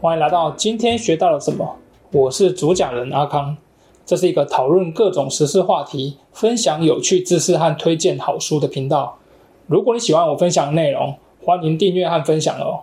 欢迎来到今天学到了什么？我是主讲人阿康，这是一个讨论各种时事话题、分享有趣知识和推荐好书的频道。如果你喜欢我分享的内容，欢迎订阅和分享哦。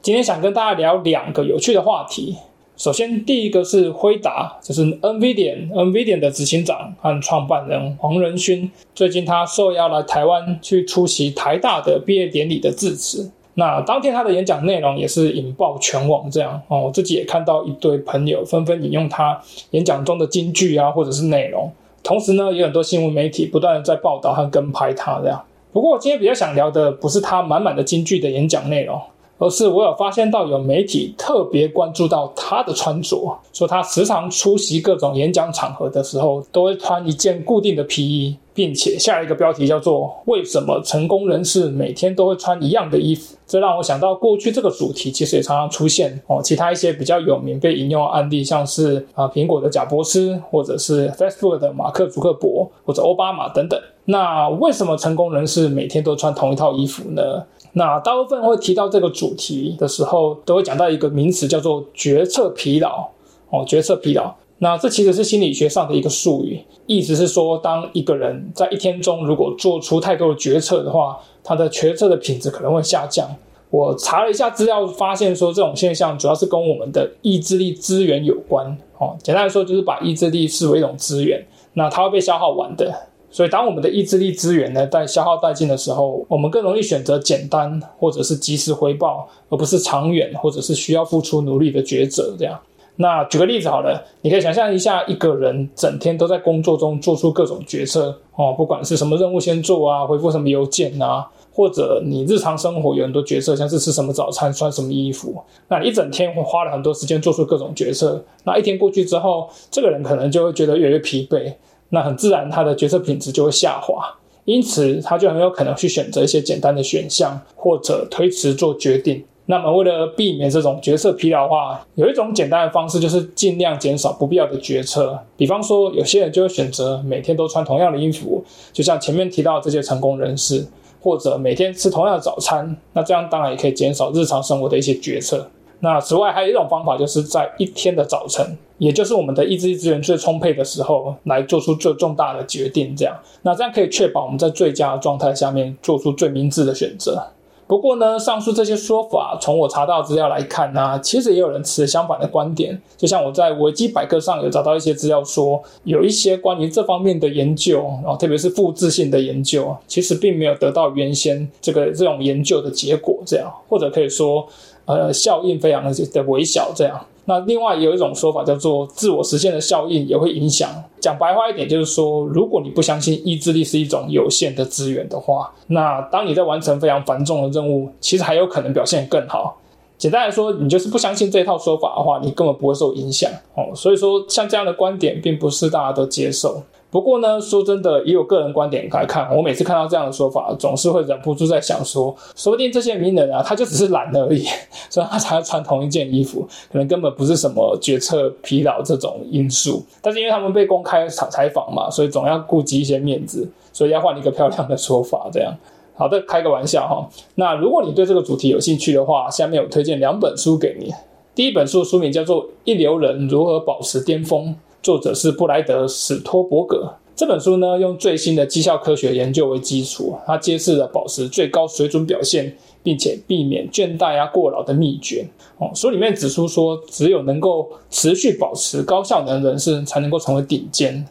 今天想跟大家聊两个有趣的话题。首先，第一个是辉达，就是 NVIDIA NVIDIA 的执行长和创办人黄仁勋，最近他受邀来台湾去出席台大的毕业典礼的致辞。那当天他的演讲内容也是引爆全网，这样哦，我自己也看到一堆朋友纷纷引用他演讲中的金句啊，或者是内容。同时呢，也有很多新闻媒体不断的在报道和跟拍他这样。不过我今天比较想聊的不是他满满的金句的演讲内容。而是我有发现到有媒体特别关注到他的穿着，说他时常出席各种演讲场合的时候，都会穿一件固定的皮衣，并且下一个标题叫做“为什么成功人士每天都会穿一样的衣服”。这让我想到过去这个主题其实也常常出现哦，其他一些比较有名被引用案例，像是啊苹果的贾伯斯，或者是 Facebook 的马克·祖克伯，或者奥巴马等等。那为什么成功人士每天都穿同一套衣服呢？那大部分会提到这个主题的时候，都会讲到一个名词，叫做决策疲劳。哦，决策疲劳。那这其实是心理学上的一个术语，意思是说，当一个人在一天中如果做出太多的决策的话，他的决策的品质可能会下降。我查了一下资料，发现说这种现象主要是跟我们的意志力资源有关。哦，简单来说，就是把意志力视为一种资源，那它会被消耗完的。所以，当我们的意志力资源呢在消耗殆尽的时候，我们更容易选择简单或者是及时回报，而不是长远或者是需要付出努力的抉择。这样，那举个例子好了，你可以想象一下，一个人整天都在工作中做出各种决策哦，不管是什么任务先做啊，回复什么邮件啊，或者你日常生活有很多决策，像是吃什么早餐、穿什么衣服，那你一整天会花了很多时间做出各种决策，那一天过去之后，这个人可能就会觉得越来越疲惫。那很自然，他的决策品质就会下滑，因此他就很有可能去选择一些简单的选项，或者推迟做决定。那么，为了避免这种决策疲劳化，有一种简单的方式，就是尽量减少不必要的决策。比方说，有些人就会选择每天都穿同样的衣服，就像前面提到这些成功人士，或者每天吃同样的早餐。那这样当然也可以减少日常生活的一些决策。那此外，还有一种方法，就是在一天的早晨。也就是我们的意志力资源最充沛的时候，来做出最重大的决定，这样，那这样可以确保我们在最佳的状态下面做出最明智的选择。不过呢，上述这些说法，从我查到资料来看呢，其实也有人持相反的观点。就像我在维基百科上有找到一些资料说，有一些关于这方面的研究，然后特别是复制性的研究，其实并没有得到原先这个这种研究的结果，这样，或者可以说，呃，效应非常的的微小，这样。那另外也有一种说法叫做自我实现的效应也会影响。讲白话一点，就是说，如果你不相信意志力是一种有限的资源的话，那当你在完成非常繁重的任务，其实还有可能表现更好。简单来说，你就是不相信这套说法的话，你根本不会受影响哦。所以说，像这样的观点，并不是大家都接受。不过呢，说真的，也有个人观点来看，我每次看到这样的说法，总是会忍不住在想说，说不定这些名人啊，他就只是懒而已，所以他才要穿同一件衣服，可能根本不是什么决策疲劳这种因素。但是因为他们被公开采采访嘛，所以总要顾及一些面子，所以要换一个漂亮的说法。这样，好的，开个玩笑哈。那如果你对这个主题有兴趣的话，下面我推荐两本书给你。第一本书书名叫做《一流人如何保持巅峰》。作者是布莱德·史托伯格。这本书呢，用最新的绩效科学研究为基础，它揭示了保持最高水准表现，并且避免倦怠啊、过劳的秘诀。哦，书里面指出说，只有能够持续保持高效能的人士，才能够成为顶尖。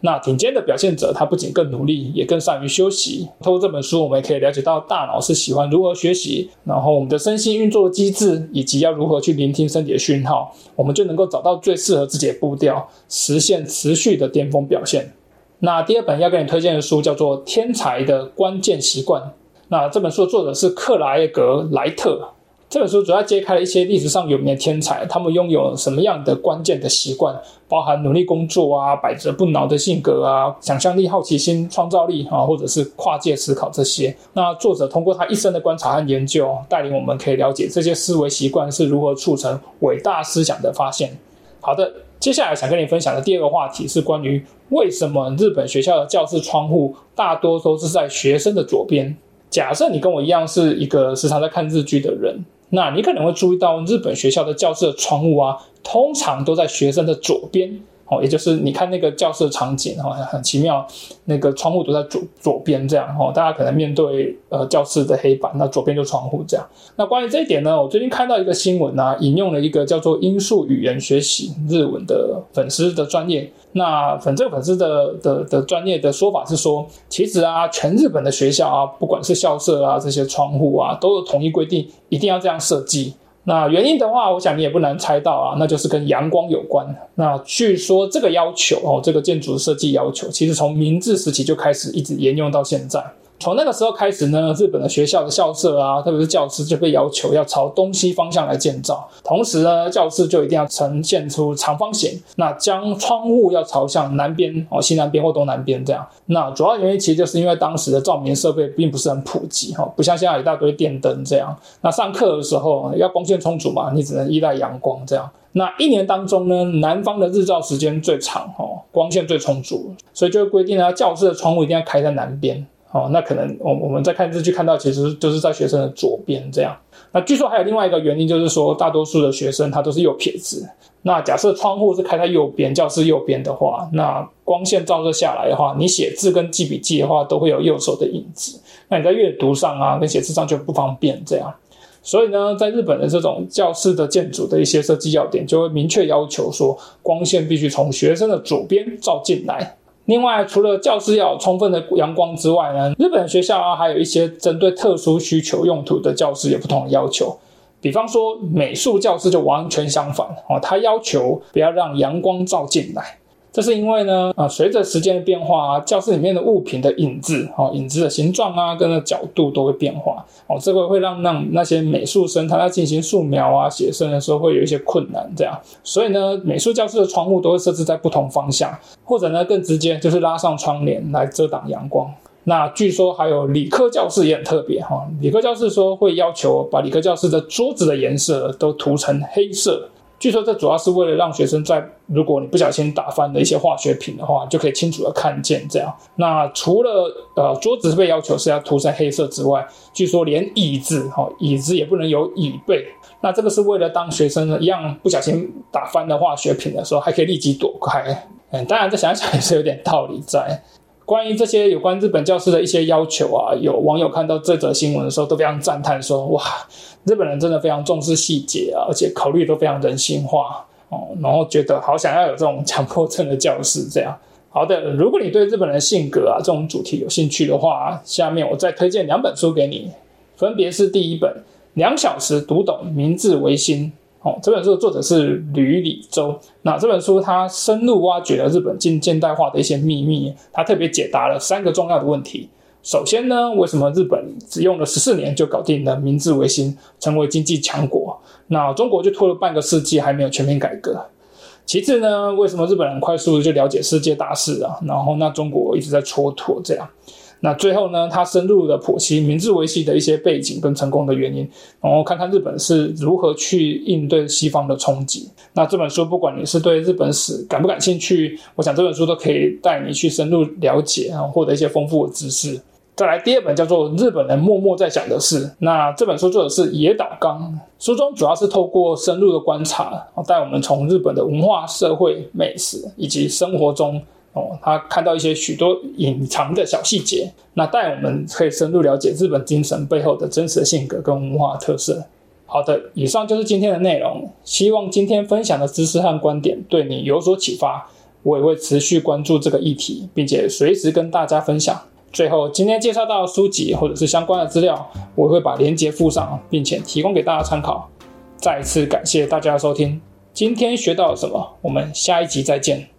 那顶尖的表现者，他不仅更努力，也更善于休息。透过这本书，我们也可以了解到大脑是喜欢如何学习，然后我们的身心运作机制，以及要如何去聆听身体的讯号，我们就能够找到最适合自己的步调，实现持续的巅峰表现。那第二本要给你推荐的书叫做《天才的关键习惯》。那这本书作者是克莱格莱特。这本书主要揭开了一些历史上有名的天才，他们拥有什么样的关键的习惯，包含努力工作啊、百折不挠的性格啊、想象力、好奇心、创造力啊，或者是跨界思考这些。那作者通过他一生的观察和研究，带领我们可以了解这些思维习惯是如何促成伟大思想的发现。好的，接下来想跟你分享的第二个话题是关于为什么日本学校的教室窗户大多都是在学生的左边。假设你跟我一样是一个时常在看日剧的人。那你可能会注意到，日本学校的教室的窗户啊，通常都在学生的左边。哦，也就是你看那个教室的场景，哈，很奇妙。那个窗户都在左左边，这样，哈，大家可能面对呃教室的黑板，那左边就窗户这样。那关于这一点呢，我最近看到一个新闻啊，引用了一个叫做音速语言学习日文的粉丝的专业。那粉这个粉丝的的的专业的说法是说，其实啊，全日本的学校啊，不管是校舍啊，这些窗户啊，都有统一规定，一定要这样设计。那原因的话，我想你也不难猜到啊，那就是跟阳光有关。那据说这个要求哦，这个建筑设计要求，其实从明治时期就开始一直沿用到现在。从那个时候开始呢，日本的学校的校舍啊，特别是教室就被要求要朝东西方向来建造。同时呢，教室就一定要呈现出长方形，那将窗户要朝向南边哦，西南边或东南边这样。那主要原因其实就是因为当时的照明设备并不是很普及哈，不像现在一大堆电灯这样。那上课的时候要光线充足嘛，你只能依赖阳光这样。那一年当中呢，南方的日照时间最长哦，光线最充足，所以就规定呢，教室的窗户一定要开在南边。哦，那可能我我们在看日剧看到，其实就是在学生的左边这样。那据说还有另外一个原因，就是说大多数的学生他都是右撇子。那假设窗户是开在右边，教室右边的话，那光线照射下来的话，你写字跟记笔记的话，都会有右手的影子。那你在阅读上啊，跟写字上就不方便这样。所以呢，在日本的这种教室的建筑的一些设计要点，就会明确要求说，光线必须从学生的左边照进来。另外，除了教室要有充分的阳光之外呢，日本学校啊，还有一些针对特殊需求用途的教室有不同的要求。比方说，美术教室就完全相反哦，它要求不要让阳光照进来。这是因为呢，啊，随着时间的变化啊，教室里面的物品的影子，哦，影子的形状啊，跟那角度都会变化，哦，这个会让让那些美术生他在进行素描啊、写生的时候会有一些困难，这样，所以呢，美术教室的窗户都会设置在不同方向，或者呢，更直接就是拉上窗帘来遮挡阳光。那据说还有理科教室也很特别哈，理科教室说会要求把理科教室的桌子的颜色都涂成黑色。据说这主要是为了让学生在如果你不小心打翻了一些化学品的话，就可以清楚的看见这样。那除了呃桌子被要求是要涂成黑色之外，据说连椅子哈椅子也不能有椅背。那这个是为了当学生一样不小心打翻的化学品的时候，还可以立即躲开。嗯，当然这想想也是有点道理在。关于这些有关日本教师的一些要求啊，有网友看到这则新闻的时候都非常赞叹说：“哇，日本人真的非常重视细节啊，而且考虑都非常人性化哦。”然后觉得好想要有这种强迫症的教师这样。好的，如果你对日本人性格啊这种主题有兴趣的话，下面我再推荐两本书给你，分别是第一本《两小时读懂明治维新》。哦，这本书的作者是吕礼周。那这本书它深入挖掘了日本近现代化的一些秘密，它特别解答了三个重要的问题。首先呢，为什么日本只用了十四年就搞定了明治维新，成为经济强国？那中国就拖了半个世纪还没有全面改革。其次呢，为什么日本人快速就了解世界大事啊？然后那中国一直在蹉跎这样。那最后呢，他深入的剖析明治维新的一些背景跟成功的原因，然后看看日本是如何去应对西方的冲击。那这本书不管你是对日本史感不感兴趣，我想这本书都可以带你去深入了解然后，获得一些丰富的知识。再来第二本叫做《日本人默默在想的事》，那这本书作者是野岛刚，书中主要是透过深入的观察，带我们从日本的文化、社会、美食以及生活中。哦，他看到一些许多隐藏的小细节，那带我们可以深入了解日本精神背后的真实性格跟文化特色。好的，以上就是今天的内容，希望今天分享的知识和观点对你有所启发。我也会持续关注这个议题，并且随时跟大家分享。最后，今天介绍到书籍或者是相关的资料，我会把链接附上，并且提供给大家参考。再次感谢大家的收听，今天学到了什么？我们下一集再见。